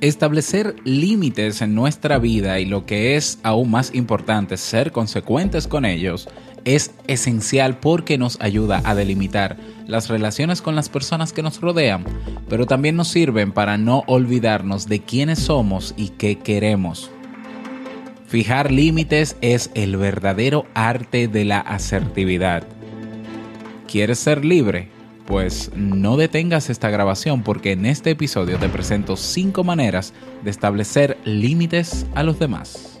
Establecer límites en nuestra vida y lo que es aún más importante, ser consecuentes con ellos, es esencial porque nos ayuda a delimitar las relaciones con las personas que nos rodean, pero también nos sirven para no olvidarnos de quiénes somos y qué queremos. Fijar límites es el verdadero arte de la asertividad. ¿Quieres ser libre? Pues no detengas esta grabación porque en este episodio te presento 5 maneras de establecer límites a los demás.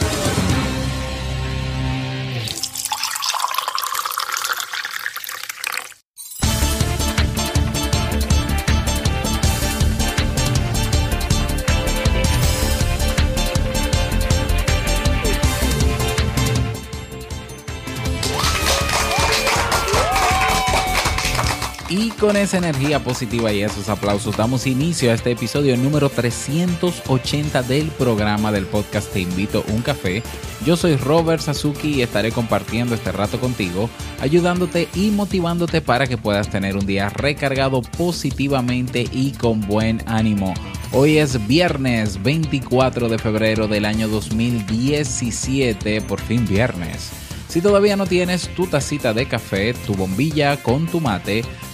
Con esa energía positiva y esos aplausos damos inicio a este episodio número 380 del programa del podcast Te invito un café. Yo soy Robert Sasuki y estaré compartiendo este rato contigo, ayudándote y motivándote para que puedas tener un día recargado positivamente y con buen ánimo. Hoy es viernes 24 de febrero del año 2017, por fin viernes. Si todavía no tienes tu tacita de café, tu bombilla con tu mate,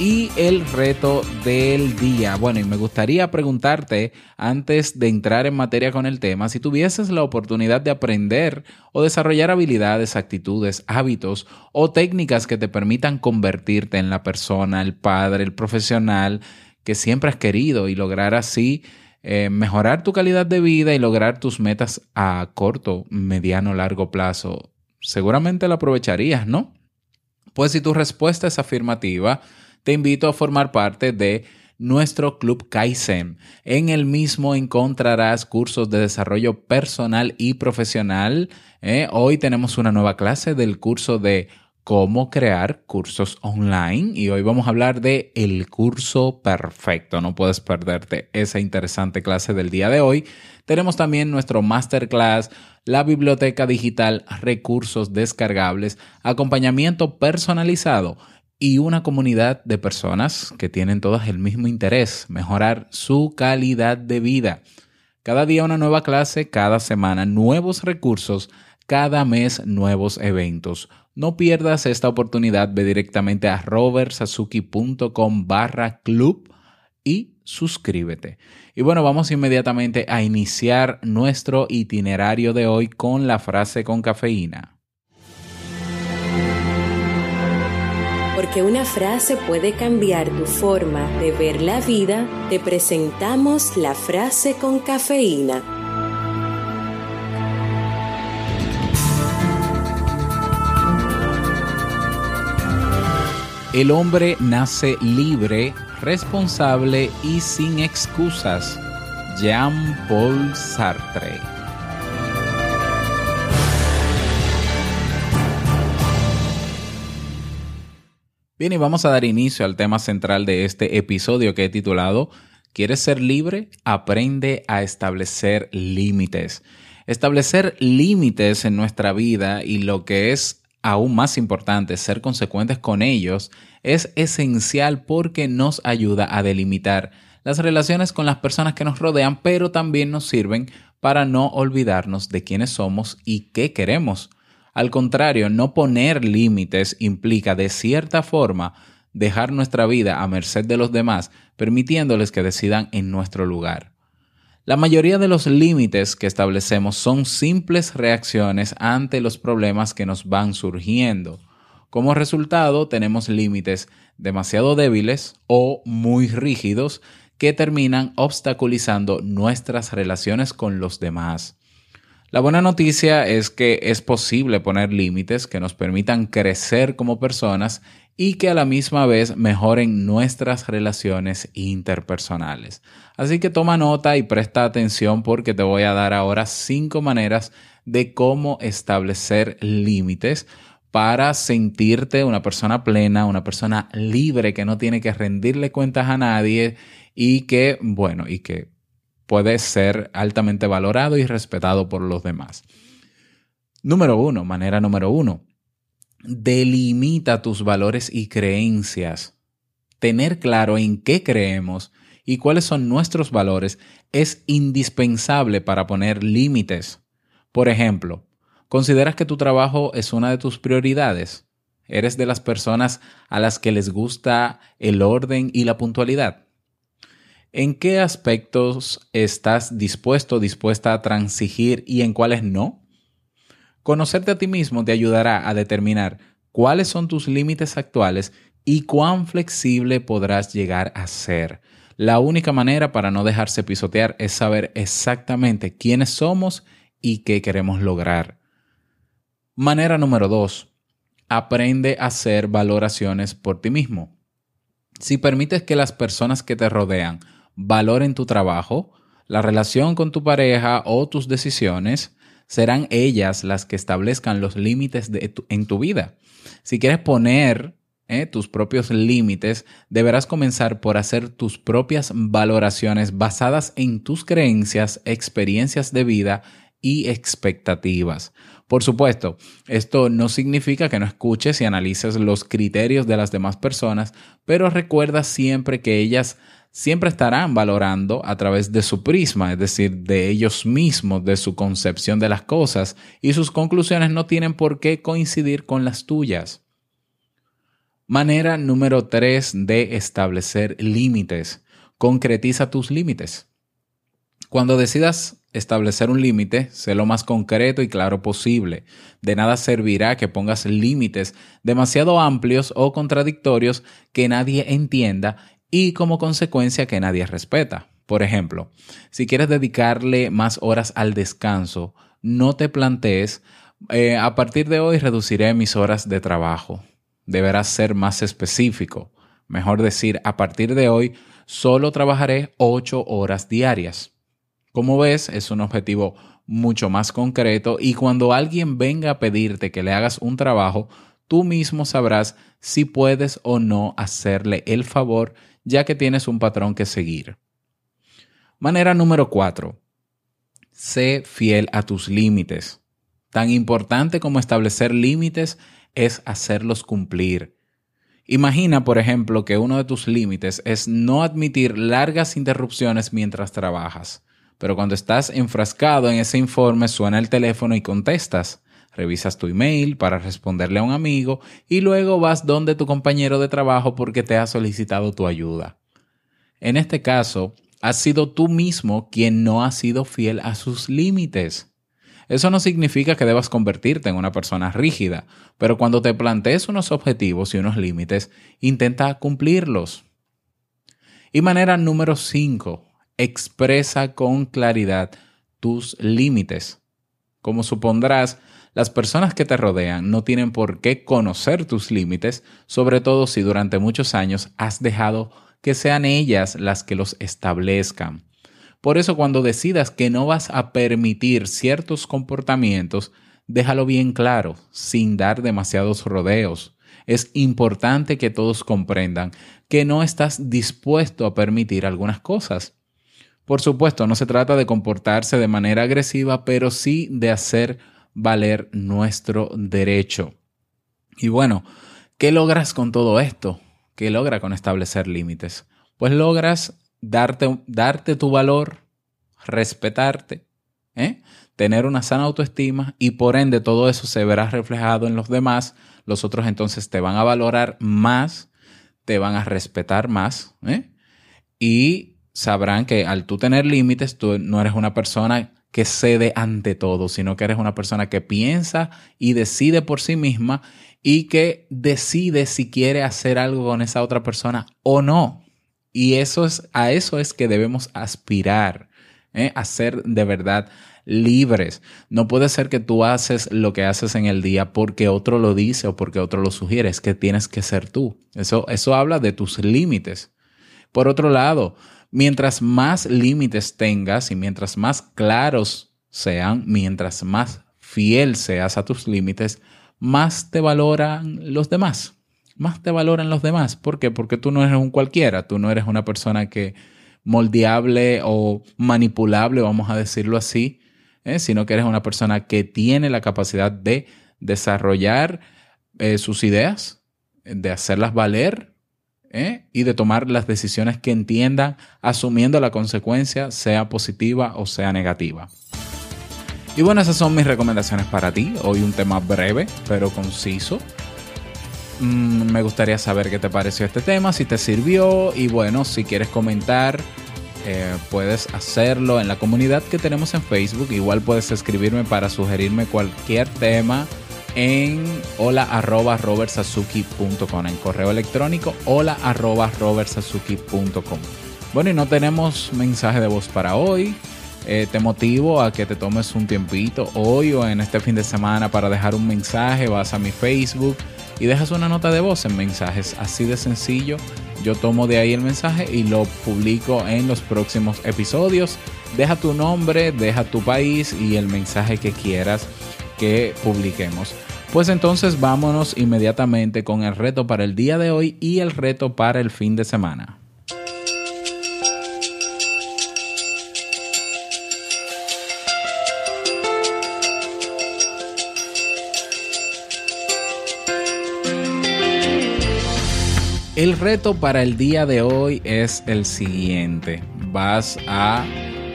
y el reto del día. Bueno, y me gustaría preguntarte, antes de entrar en materia con el tema, si tuvieses la oportunidad de aprender o desarrollar habilidades, actitudes, hábitos o técnicas que te permitan convertirte en la persona, el padre, el profesional que siempre has querido y lograr así eh, mejorar tu calidad de vida y lograr tus metas a corto, mediano, largo plazo, seguramente la aprovecharías, ¿no? Pues si tu respuesta es afirmativa, te invito a formar parte de nuestro Club Kaizen. En el mismo encontrarás cursos de desarrollo personal y profesional. ¿eh? Hoy tenemos una nueva clase del curso de cómo crear cursos online y hoy vamos a hablar de el curso perfecto. No puedes perderte esa interesante clase del día de hoy. Tenemos también nuestro masterclass, la biblioteca digital, recursos descargables, acompañamiento personalizado y una comunidad de personas que tienen todas el mismo interés, mejorar su calidad de vida. Cada día una nueva clase, cada semana nuevos recursos, cada mes nuevos eventos. No pierdas esta oportunidad, ve directamente a robertsazuki.com barra club y suscríbete. Y bueno, vamos inmediatamente a iniciar nuestro itinerario de hoy con la frase con cafeína. Porque una frase puede cambiar tu forma de ver la vida, te presentamos la frase con cafeína. El hombre nace libre, responsable y sin excusas. Jean-Paul Sartre Bien, y vamos a dar inicio al tema central de este episodio que he titulado ¿Quieres ser libre? Aprende a establecer límites. Establecer límites en nuestra vida y lo que es aún más importante, ser consecuentes con ellos, es esencial porque nos ayuda a delimitar las relaciones con las personas que nos rodean, pero también nos sirven para no olvidarnos de quiénes somos y qué queremos. Al contrario, no poner límites implica de cierta forma dejar nuestra vida a merced de los demás, permitiéndoles que decidan en nuestro lugar. La mayoría de los límites que establecemos son simples reacciones ante los problemas que nos van surgiendo. Como resultado, tenemos límites demasiado débiles o muy rígidos que terminan obstaculizando nuestras relaciones con los demás. La buena noticia es que es posible poner límites que nos permitan crecer como personas y que a la misma vez mejoren nuestras relaciones interpersonales. Así que toma nota y presta atención porque te voy a dar ahora cinco maneras de cómo establecer límites para sentirte una persona plena, una persona libre que no tiene que rendirle cuentas a nadie y que, bueno, y que puede ser altamente valorado y respetado por los demás. Número uno, manera número uno, delimita tus valores y creencias. Tener claro en qué creemos y cuáles son nuestros valores es indispensable para poner límites. Por ejemplo, ¿consideras que tu trabajo es una de tus prioridades? ¿Eres de las personas a las que les gusta el orden y la puntualidad? ¿En qué aspectos estás dispuesto dispuesta a transigir y en cuáles no? Conocerte a ti mismo te ayudará a determinar cuáles son tus límites actuales y cuán flexible podrás llegar a ser. La única manera para no dejarse pisotear es saber exactamente quiénes somos y qué queremos lograr. Manera número dos. Aprende a hacer valoraciones por ti mismo. Si permites que las personas que te rodean valor en tu trabajo, la relación con tu pareja o tus decisiones, serán ellas las que establezcan los límites en tu vida. Si quieres poner eh, tus propios límites, deberás comenzar por hacer tus propias valoraciones basadas en tus creencias, experiencias de vida y expectativas. Por supuesto, esto no significa que no escuches y analices los criterios de las demás personas, pero recuerda siempre que ellas siempre estarán valorando a través de su prisma, es decir, de ellos mismos, de su concepción de las cosas, y sus conclusiones no tienen por qué coincidir con las tuyas. Manera número 3 de establecer límites. Concretiza tus límites. Cuando decidas establecer un límite, sé lo más concreto y claro posible. De nada servirá que pongas límites demasiado amplios o contradictorios que nadie entienda y como consecuencia que nadie respeta. Por ejemplo, si quieres dedicarle más horas al descanso, no te plantees, eh, a partir de hoy reduciré mis horas de trabajo. Deberás ser más específico. Mejor decir, a partir de hoy solo trabajaré ocho horas diarias. Como ves, es un objetivo mucho más concreto y cuando alguien venga a pedirte que le hagas un trabajo, tú mismo sabrás si puedes o no hacerle el favor ya que tienes un patrón que seguir. Manera número 4. Sé fiel a tus límites. Tan importante como establecer límites es hacerlos cumplir. Imagina, por ejemplo, que uno de tus límites es no admitir largas interrupciones mientras trabajas, pero cuando estás enfrascado en ese informe suena el teléfono y contestas revisas tu email para responderle a un amigo y luego vas donde tu compañero de trabajo porque te ha solicitado tu ayuda. En este caso, has sido tú mismo quien no ha sido fiel a sus límites. Eso no significa que debas convertirte en una persona rígida, pero cuando te plantees unos objetivos y unos límites, intenta cumplirlos. Y manera número 5, expresa con claridad tus límites. Como supondrás, las personas que te rodean no tienen por qué conocer tus límites, sobre todo si durante muchos años has dejado que sean ellas las que los establezcan. Por eso cuando decidas que no vas a permitir ciertos comportamientos, déjalo bien claro, sin dar demasiados rodeos. Es importante que todos comprendan que no estás dispuesto a permitir algunas cosas. Por supuesto, no se trata de comportarse de manera agresiva, pero sí de hacer valer nuestro derecho. Y bueno, ¿qué logras con todo esto? ¿Qué logra con establecer límites? Pues logras darte, darte tu valor, respetarte, ¿eh? tener una sana autoestima y por ende todo eso se verá reflejado en los demás. Los otros entonces te van a valorar más, te van a respetar más ¿eh? y sabrán que al tú tener límites, tú no eres una persona que cede ante todo, sino que eres una persona que piensa y decide por sí misma y que decide si quiere hacer algo con esa otra persona o no. Y eso es, a eso es que debemos aspirar, ¿eh? a ser de verdad libres. No puede ser que tú haces lo que haces en el día porque otro lo dice o porque otro lo sugiere, es que tienes que ser tú. Eso, eso habla de tus límites. Por otro lado, mientras más límites tengas y mientras más claros sean, mientras más fiel seas a tus límites, más te valoran los demás. Más te valoran los demás. ¿Por qué? Porque tú no eres un cualquiera, tú no eres una persona que moldeable o manipulable, vamos a decirlo así, ¿eh? sino que eres una persona que tiene la capacidad de desarrollar eh, sus ideas, de hacerlas valer ¿eh? y de tomar las decisiones que entiendan, asumiendo la consecuencia, sea positiva o sea negativa. Y bueno, esas son mis recomendaciones para ti. Hoy un tema breve, pero conciso. Mm, me gustaría saber qué te pareció este tema, si te sirvió y bueno, si quieres comentar eh, puedes hacerlo en la comunidad que tenemos en Facebook. Igual puedes escribirme para sugerirme cualquier tema en hola arroba en correo electrónico hola arroba Bueno, y no tenemos mensaje de voz para hoy. Eh, te motivo a que te tomes un tiempito hoy o en este fin de semana para dejar un mensaje. Vas a mi Facebook y dejas una nota de voz en mensajes. Así de sencillo yo tomo de ahí el mensaje y lo publico en los próximos episodios. Deja tu nombre, deja tu país y el mensaje que quieras que publiquemos. Pues entonces vámonos inmediatamente con el reto para el día de hoy y el reto para el fin de semana. El reto para el día de hoy es el siguiente. Vas a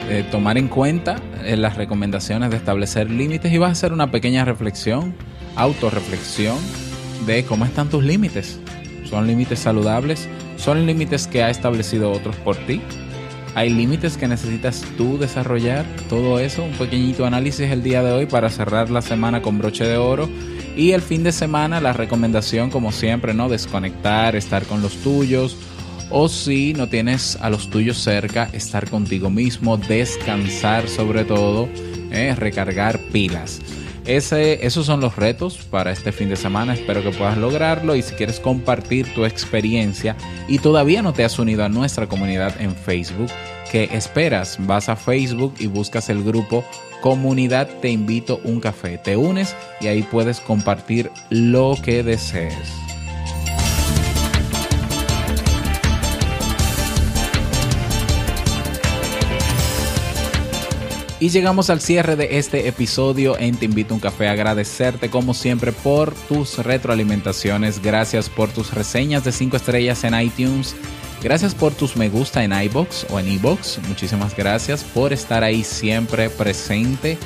eh, tomar en cuenta las recomendaciones de establecer límites y vas a hacer una pequeña reflexión, autorreflexión de cómo están tus límites. ¿Son límites saludables? ¿Son límites que ha establecido otros por ti? ¿Hay límites que necesitas tú desarrollar? Todo eso, un pequeñito análisis el día de hoy para cerrar la semana con broche de oro y el fin de semana la recomendación, como siempre, ¿no? Desconectar, estar con los tuyos. O si no tienes a los tuyos cerca, estar contigo mismo, descansar sobre todo, ¿eh? recargar pilas. Esos son los retos para este fin de semana. Espero que puedas lograrlo. Y si quieres compartir tu experiencia y todavía no te has unido a nuestra comunidad en Facebook, ¿qué esperas? Vas a Facebook y buscas el grupo comunidad te invito un café. Te unes y ahí puedes compartir lo que desees. Y llegamos al cierre de este episodio en Te invito un café. Agradecerte como siempre por tus retroalimentaciones. Gracias por tus reseñas de 5 estrellas en iTunes Gracias por tus me gusta en iBox o en iBox. Muchísimas gracias por estar ahí siempre presente.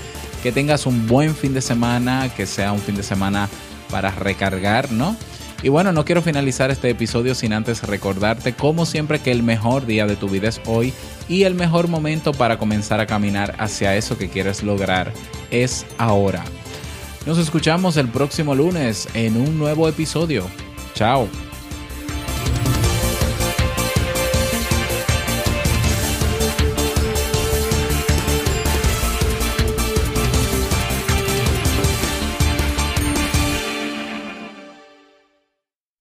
Que tengas un buen fin de semana, que sea un fin de semana para recargar, ¿no? Y bueno, no quiero finalizar este episodio sin antes recordarte, como siempre, que el mejor día de tu vida es hoy y el mejor momento para comenzar a caminar hacia eso que quieres lograr es ahora. Nos escuchamos el próximo lunes en un nuevo episodio. Chao.